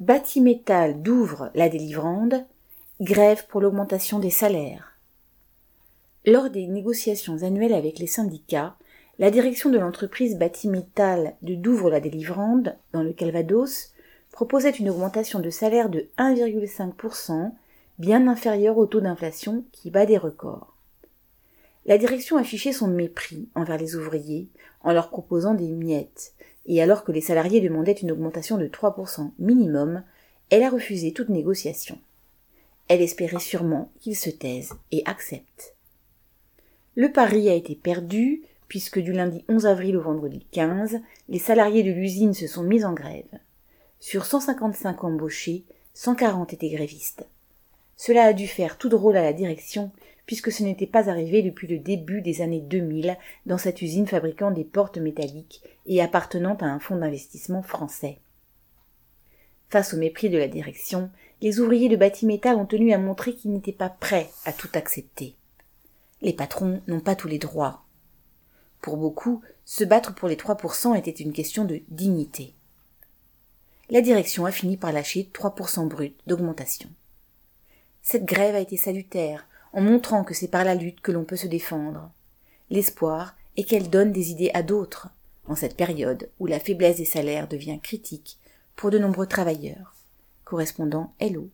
Batimétal Douvres la délivrande, grève pour l'augmentation des salaires. Lors des négociations annuelles avec les syndicats, la direction de l'entreprise Batimétal de Douvres la délivrande, dans le Calvados, proposait une augmentation de salaire de 1,5%, bien inférieure au taux d'inflation qui bat des records. La direction affichait son mépris envers les ouvriers en leur proposant des miettes, et alors que les salariés demandaient une augmentation de 3% minimum, elle a refusé toute négociation. Elle espérait sûrement qu'ils se taisent et acceptent. Le pari a été perdu, puisque du lundi 11 avril au vendredi 15, les salariés de l'usine se sont mis en grève. Sur 155 embauchés, 140 étaient grévistes. Cela a dû faire tout drôle à la direction, puisque ce n'était pas arrivé depuis le début des années 2000 dans cette usine fabriquant des portes métalliques et appartenant à un fonds d'investissement français. Face au mépris de la direction, les ouvriers de Batimétal ont tenu à montrer qu'ils n'étaient pas prêts à tout accepter. Les patrons n'ont pas tous les droits. Pour beaucoup, se battre pour les 3% était une question de dignité. La direction a fini par lâcher 3% brut d'augmentation. Cette grève a été salutaire, en montrant que c'est par la lutte que l'on peut se défendre. L'espoir est qu'elle donne des idées à d'autres, en cette période où la faiblesse des salaires devient critique pour de nombreux travailleurs. Correspondant Hello